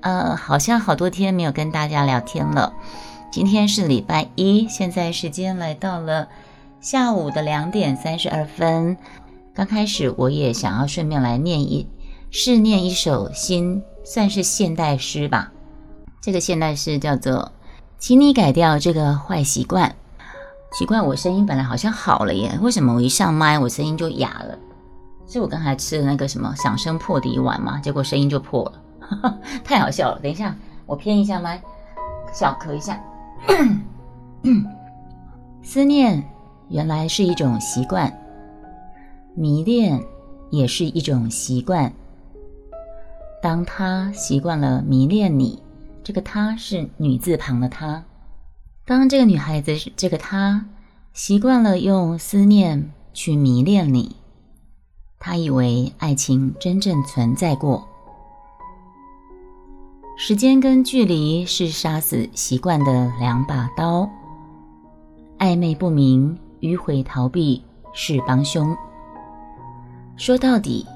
呃，好像好多天没有跟大家聊天了。今天是礼拜一，现在时间来到了下午的两点三十二分。刚开始我也想要顺便来念一试念一首新，算是现代诗吧。这个现代诗叫做“请你改掉这个坏习惯”。奇怪，我声音本来好像好了耶，为什么我一上麦我声音就哑了？是我刚才吃的那个什么响声破底丸吗，结果声音就破了，太好笑了。等一下，我偏一下麦，小咳一下。思念原来是一种习惯，迷恋也是一种习惯。当他习惯了迷恋你，这个他是女字旁的他。当这个女孩子，这个她习惯了用思念去迷恋你，她以为爱情真正存在过。时间跟距离是杀死习惯的两把刀，暧昧不明、迂回逃避是帮凶。说到底，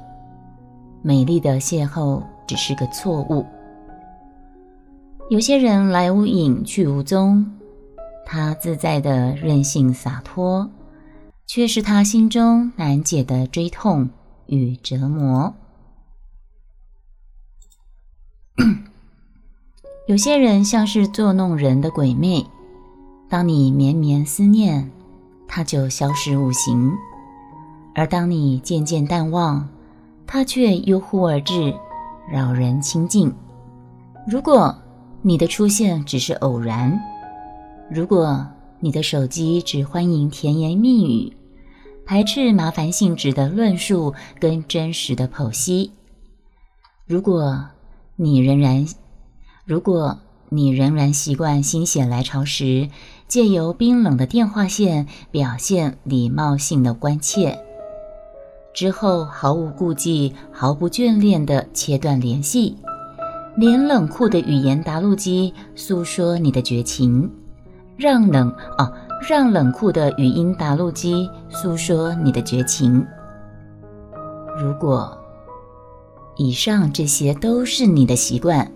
美丽的邂逅只是个错误。有些人来无影去无踪。他自在的任性洒脱，却是他心中难解的追痛与折磨。有些人像是作弄人的鬼魅，当你绵绵思念，他就消失无形；而当你渐渐淡忘，他却悠忽而至，扰人清静。如果你的出现只是偶然，如果你的手机只欢迎甜言蜜语，排斥麻烦性质的论述跟真实的剖析；如果你仍然，如果你仍然习惯心血来潮时，借由冰冷的电话线表现礼貌性的关切，之后毫无顾忌、毫不眷恋的切断联系，连冷酷的语言答录机诉说你的绝情。让冷哦，让冷酷的语音答录机诉说你的绝情。如果以上这些都是你的习惯，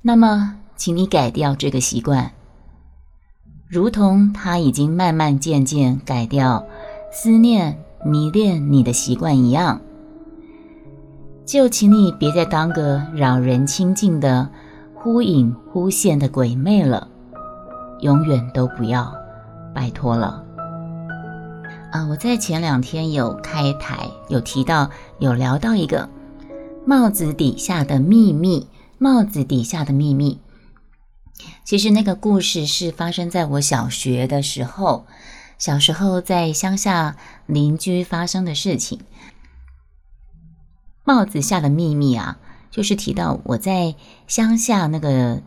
那么，请你改掉这个习惯，如同他已经慢慢渐渐改掉思念迷恋你的习惯一样。就请你别再当个扰人清静的忽隐忽现的鬼魅了。永远都不要，拜托了。啊，我在前两天有开台，有提到，有聊到一个帽子底下的秘密。帽子底下的秘密，其实那个故事是发生在我小学的时候，小时候在乡下邻居发生的事情。帽子下的秘密啊，就是提到我在乡下那个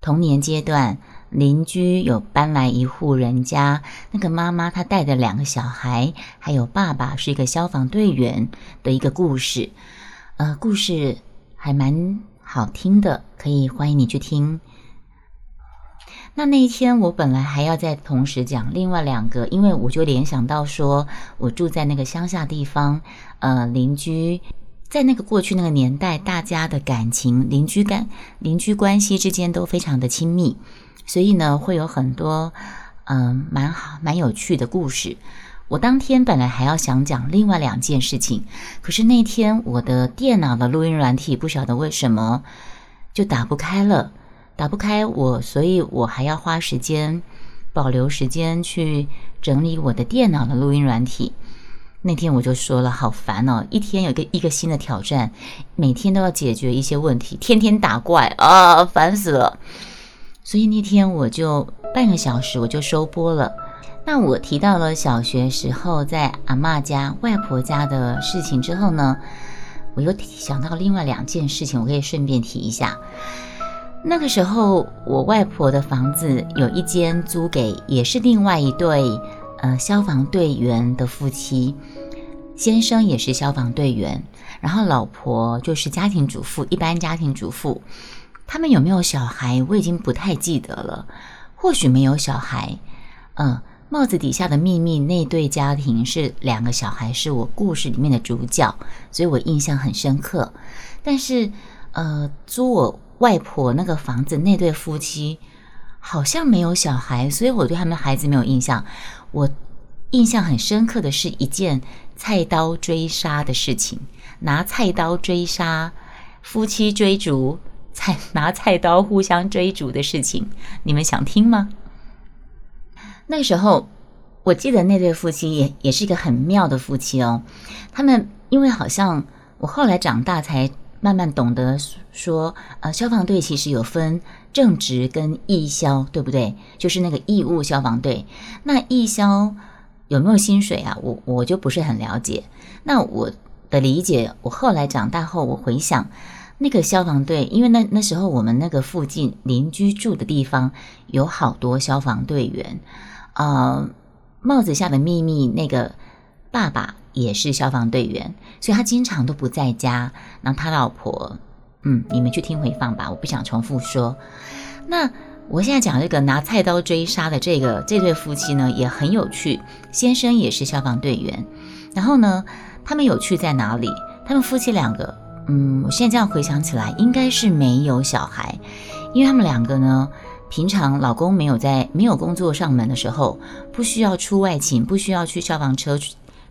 童年阶段。邻居有搬来一户人家，那个妈妈她带着两个小孩，还有爸爸是一个消防队员的一个故事。呃，故事还蛮好听的，可以欢迎你去听。那那一天我本来还要再同时讲另外两个，因为我就联想到说，我住在那个乡下地方，呃，邻居在那个过去那个年代，大家的感情、邻居感、邻居关系之间都非常的亲密。所以呢，会有很多嗯蛮好蛮有趣的故事。我当天本来还要想讲另外两件事情，可是那天我的电脑的录音软体不晓得为什么就打不开了，打不开我，所以我还要花时间保留时间去整理我的电脑的录音软体。那天我就说了，好烦哦，一天有个一个新的挑战，每天都要解决一些问题，天天打怪啊，烦死了。所以那天我就半个小时我就收播了。那我提到了小学时候在阿妈家、外婆家的事情之后呢，我又想到另外两件事情，我可以顺便提一下。那个时候我外婆的房子有一间租给，也是另外一对呃消防队员的夫妻，先生也是消防队员，然后老婆就是家庭主妇，一般家庭主妇。他们有没有小孩？我已经不太记得了。或许没有小孩。嗯，帽子底下的秘密那对家庭是两个小孩，是我故事里面的主角，所以我印象很深刻。但是，呃，租我外婆那个房子那对夫妻好像没有小孩，所以我对他们的孩子没有印象。我印象很深刻的是一件菜刀追杀的事情，拿菜刀追杀夫妻追逐，菜拿菜刀互相追逐的事情，你们想听吗？那时候我记得那对夫妻也也是一个很妙的夫妻哦，他们因为好像我后来长大才。慢慢懂得说，呃，消防队其实有分正职跟义消，对不对？就是那个义务消防队。那义消有没有薪水啊？我我就不是很了解。那我的理解，我后来长大后，我回想那个消防队，因为那那时候我们那个附近邻居住的地方有好多消防队员，呃，帽子下的秘密那个爸爸。也是消防队员，所以他经常都不在家。然后他老婆，嗯，你们去听回放吧，我不想重复说。那我现在讲这个拿菜刀追杀的这个这对夫妻呢，也很有趣。先生也是消防队员，然后呢，他们有趣在哪里？他们夫妻两个，嗯，我现在这样回想起来，应该是没有小孩，因为他们两个呢，平常老公没有在没有工作上门的时候，不需要出外勤，不需要去消防车。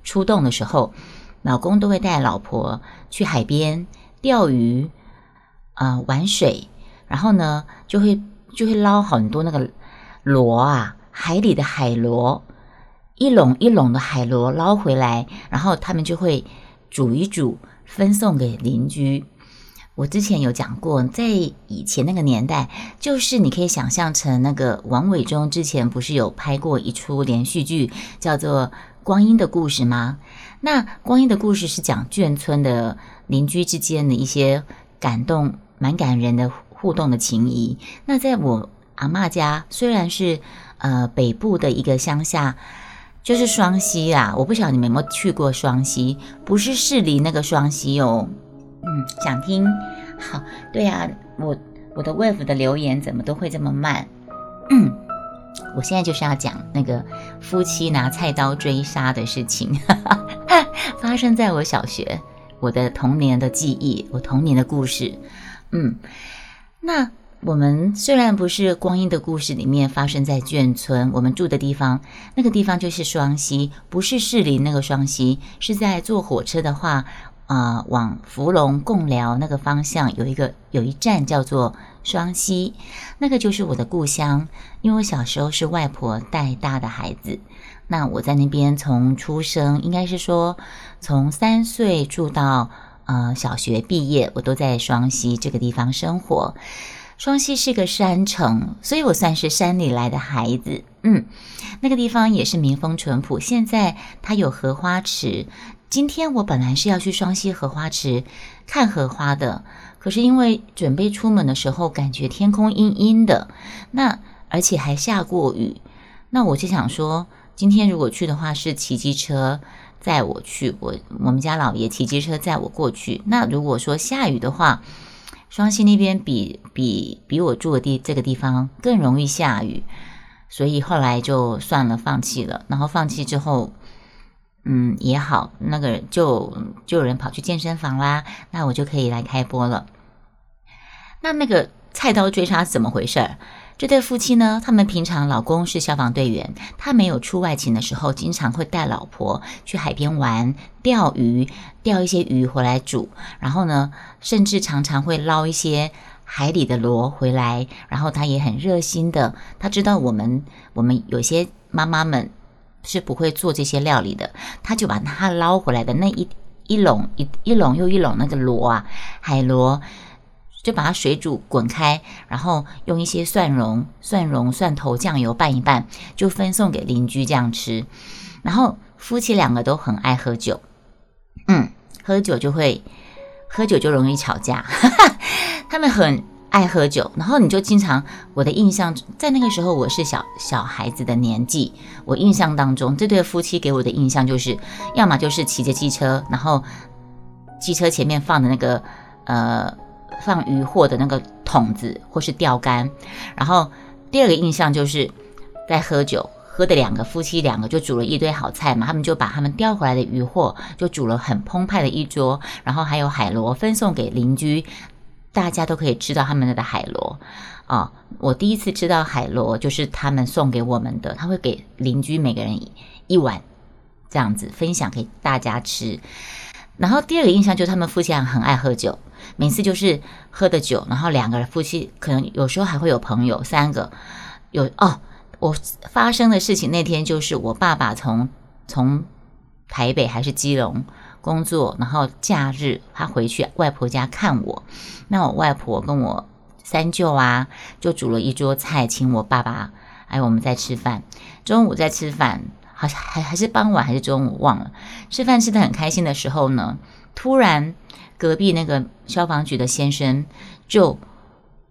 出动的时候，老公都会带老婆去海边钓鱼，啊，玩水，然后呢，就会就会捞很多那个螺啊，海里的海螺，一笼一笼的海螺捞回来，然后他们就会煮一煮，分送给邻居。我之前有讲过，在以前那个年代，就是你可以想象成那个王伟忠之前不是有拍过一出连续剧，叫做。光阴的故事吗？那光阴的故事是讲眷村的邻居之间的一些感动、蛮感人的互动的情谊。那在我阿妈家，虽然是呃北部的一个乡下，就是双溪啦。我不晓得你们有没有去过双溪，不是市里那个双溪哦。嗯，想听？好，对呀，我我的 wave 的留言怎么都会这么慢？嗯。我现在就是要讲那个夫妻拿菜刀追杀的事情，发生在我小学，我的童年的记忆，我童年的故事。嗯，那我们虽然不是光阴的故事里面发生在眷村，我们住的地方，那个地方就是双溪，不是市里那个双溪，是在坐火车的话。啊，往芙蓉贡寮那个方向有一个有一站叫做双溪，那个就是我的故乡。因为我小时候是外婆带大的孩子，那我在那边从出生，应该是说从三岁住到呃小学毕业，我都在双溪这个地方生活。双溪是个山城，所以我算是山里来的孩子。嗯，那个地方也是民风淳朴。现在它有荷花池。今天我本来是要去双溪荷花池看荷花的，可是因为准备出门的时候，感觉天空阴阴的，那而且还下过雨，那我就想说，今天如果去的话，是骑机车载我去，我我们家老爷骑机车载我过去。那如果说下雨的话，双溪那边比比比我住的地这个地方更容易下雨，所以后来就算了，放弃了。然后放弃之后。嗯，也好，那个就就有人跑去健身房啦，那我就可以来开播了。那那个菜刀追杀怎么回事？这对夫妻呢，他们平常老公是消防队员，他没有出外勤的时候，经常会带老婆去海边玩、钓鱼，钓一些鱼回来煮，然后呢，甚至常常会捞一些海里的螺回来，然后他也很热心的，他知道我们我们有些妈妈们。是不会做这些料理的，他就把他捞回来的那一一笼一一笼又一笼那个螺啊，海螺，就把它水煮滚开，然后用一些蒜蓉、蒜蓉、蒜头、酱油拌一拌，就分送给邻居这样吃。然后夫妻两个都很爱喝酒，嗯，喝酒就会喝酒就容易吵架，他们很。爱喝酒，然后你就经常，我的印象在那个时候我是小小孩子的年纪，我印象当中这对夫妻给我的印象就是，要么就是骑着机车，然后机车前面放的那个呃放鱼货的那个桶子或是钓竿，然后第二个印象就是在喝酒，喝的两个夫妻两个就煮了一堆好菜嘛，他们就把他们钓回来的鱼货就煮了很澎湃的一桌，然后还有海螺分送给邻居。大家都可以吃到他们的海螺啊。我第一次吃到海螺，就是他们送给我们的，他会给邻居每个人一碗，这样子分享给大家吃。然后第二个印象就是他们夫妻俩很爱喝酒，每次就是喝的酒，然后两个人夫妻可能有时候还会有朋友，三个有哦。我发生的事情那天就是我爸爸从从台北还是基隆工作，然后假日他回去外婆家看我，那我外婆跟我三舅啊就煮了一桌菜，请我爸爸还有我们在吃饭。中午在吃饭，好像还还是傍晚还是中午忘了，吃饭吃的很开心的时候呢，突然隔壁那个消防局的先生就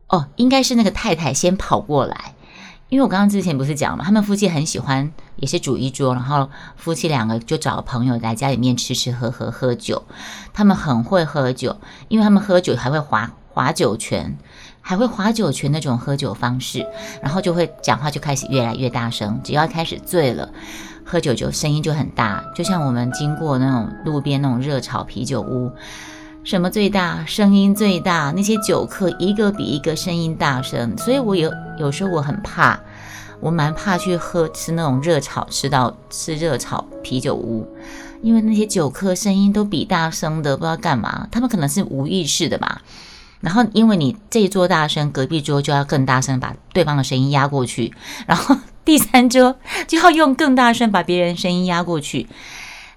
哦，应该是那个太太先跑过来。因为我刚刚之前不是讲嘛，他们夫妻很喜欢，也是煮一桌，然后夫妻两个就找朋友来家里面吃吃喝喝喝酒。他们很会喝酒，因为他们喝酒还会划划酒拳，还会划酒拳那种喝酒方式，然后就会讲话就开始越来越大声。只要开始醉了，喝酒就声音就很大，就像我们经过那种路边那种热炒啤酒屋。什么最大？声音最大，那些酒客一个比一个声音大声，所以我有有时候我很怕，我蛮怕去喝吃那种热炒，吃到吃热炒啤酒屋，因为那些酒客声音都比大声的，不知道干嘛，他们可能是无意识的吧。然后因为你这一桌大声，隔壁桌就要更大声把对方的声音压过去，然后第三桌就要用更大声把别人声音压过去。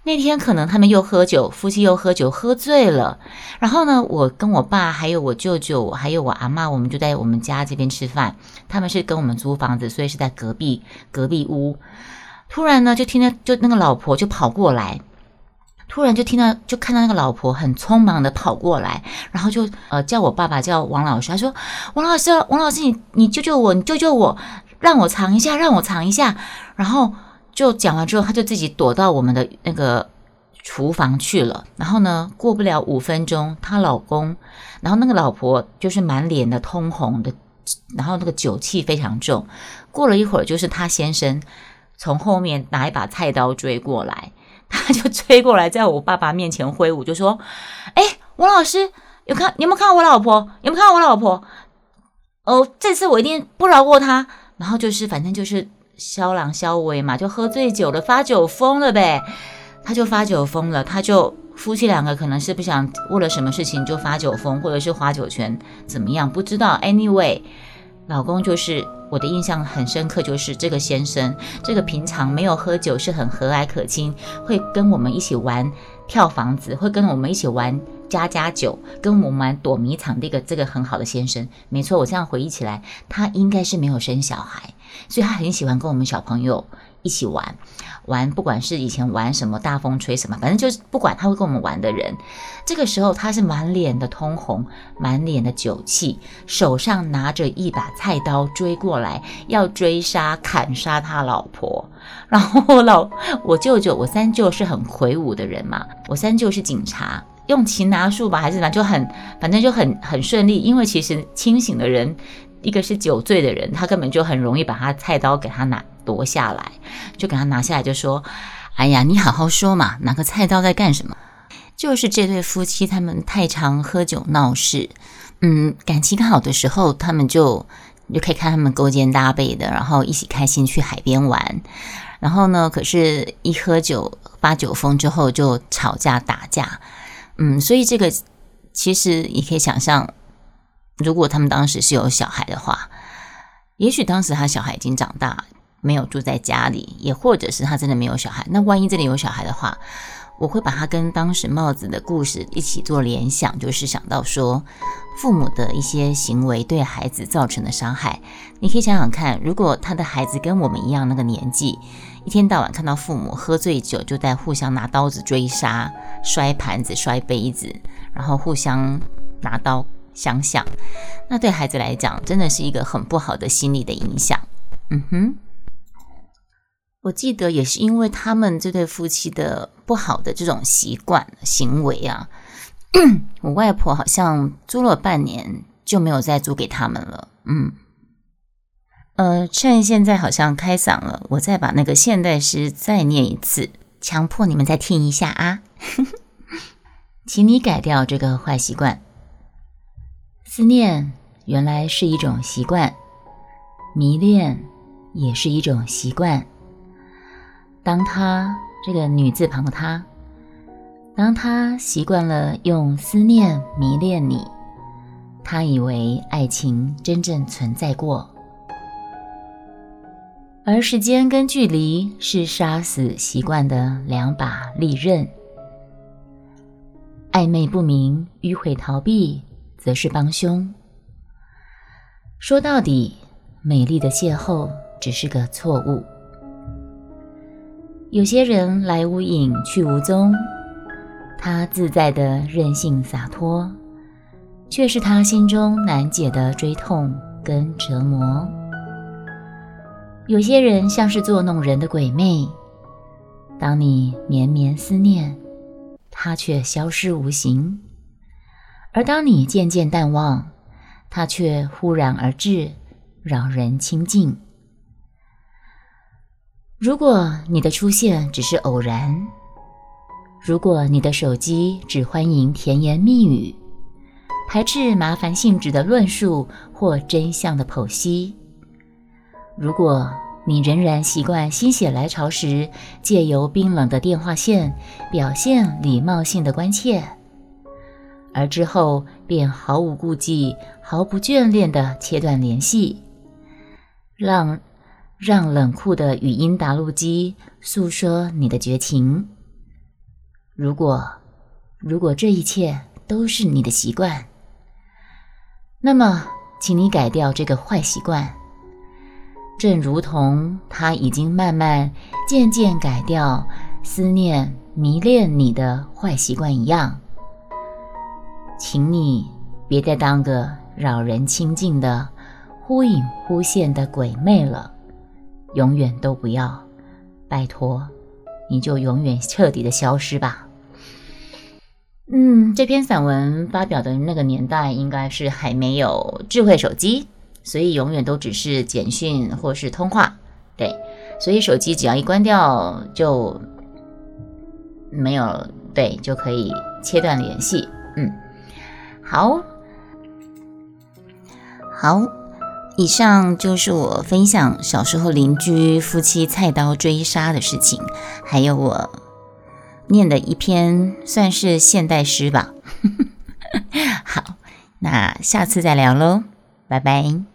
那天可能他们又喝酒，夫妻又喝酒，喝醉了。然后呢，我跟我爸还有我舅舅还有我阿妈，我们就在我们家这边吃饭。他们是跟我们租房子，所以是在隔壁隔壁屋。突然呢，就听到就那个老婆就跑过来，突然就听到就看到那个老婆很匆忙的跑过来，然后就呃叫我爸爸叫王老师，他说王老师王老师你你救救我你救救我，让我藏一下让我藏一下，然后。就讲完之后，他就自己躲到我们的那个厨房去了。然后呢，过不了五分钟，她老公，然后那个老婆就是满脸的通红的，然后那个酒气非常重。过了一会儿，就是他先生从后面拿一把菜刀追过来，他就追过来，在我爸爸面前挥舞，就说：“哎，王老师，有看你有没有看到我老婆？有没有看到我老婆？哦，这次我一定不饶过他。”然后就是，反正就是。肖郎肖伟嘛，就喝醉酒了，发酒疯了呗。他就发酒疯了，他就夫妻两个可能是不想为了什么事情就发酒疯，或者是划酒泉怎么样，不知道。Anyway，老公就是我的印象很深刻，就是这个先生，这个平常没有喝酒，是很和蔼可亲，会跟我们一起玩跳房子，会跟我们一起玩。加加酒，跟我们玩躲迷藏的一个这个很好的先生，没错，我这样回忆起来，他应该是没有生小孩，所以他很喜欢跟我们小朋友一起玩，玩不管是以前玩什么大风吹什么，反正就是不管他会跟我们玩的人，这个时候他是满脸的通红，满脸的酒气，手上拿着一把菜刀追过来，要追杀砍杀他老婆，然后我老我舅舅我三舅是很魁梧的人嘛，我三舅是警察。用擒拿术吧，还是怎么，就很，反正就很很顺利。因为其实清醒的人，一个是酒醉的人，他根本就很容易把他菜刀给他拿夺下来，就给他拿下来，就说：“哎呀，你好好说嘛，拿个菜刀在干什么？”就是这对夫妻，他们太常喝酒闹事。嗯，感情好的时候，他们就就可以看他们勾肩搭背的，然后一起开心去海边玩。然后呢，可是一喝酒发酒疯之后，就吵架打架。嗯，所以这个其实也可以想象，如果他们当时是有小孩的话，也许当时他小孩已经长大，没有住在家里，也或者是他真的没有小孩。那万一这里有小孩的话，我会把他跟当时帽子的故事一起做联想，就是想到说父母的一些行为对孩子造成的伤害。你可以想想看，如果他的孩子跟我们一样那个年纪。一天到晚看到父母喝醉酒，就在互相拿刀子追杀、摔盘子、摔杯子，然后互相拿刀相向，那对孩子来讲，真的是一个很不好的心理的影响。嗯哼，我记得也是因为他们这对夫妻的不好的这种习惯行为啊，我外婆好像租了半年就没有再租给他们了。嗯。呃，趁现在好像开嗓了，我再把那个现代诗再念一次，强迫你们再听一下啊！请你改掉这个坏习惯。思念原来是一种习惯，迷恋也是一种习惯。当他这个女字旁的他，当他习惯了用思念迷恋你，他以为爱情真正存在过。而时间跟距离是杀死习惯的两把利刃，暧昧不明、迂回逃避。则是帮凶。说到底，美丽的邂逅只是个错误。有些人来无影去无踪，他自在的任性洒脱，却是他心中难解的追痛跟折磨。有些人像是作弄人的鬼魅，当你绵绵思念，他却消失无形。而当你渐渐淡忘，他却忽然而至，扰人清静。如果你的出现只是偶然，如果你的手机只欢迎甜言蜜语，排斥麻烦性质的论述或真相的剖析，如果你仍然习惯心血来潮时借由冰冷的电话线表现礼貌性的关切。而之后便毫无顾忌、毫不眷恋地切断联系，让让冷酷的语音打录机诉说你的绝情。如果如果这一切都是你的习惯，那么请你改掉这个坏习惯，正如同他已经慢慢渐渐改掉思念迷恋你的坏习惯一样。请你别再当个扰人清静的忽隐忽现的鬼魅了，永远都不要，拜托，你就永远彻底的消失吧。嗯，这篇散文发表的那个年代应该是还没有智慧手机，所以永远都只是简讯或是通话。对，所以手机只要一关掉就没有，对，就可以切断联系。嗯。好好，以上就是我分享小时候邻居夫妻菜刀追杀的事情，还有我念的一篇算是现代诗吧。好，那下次再聊喽，拜拜。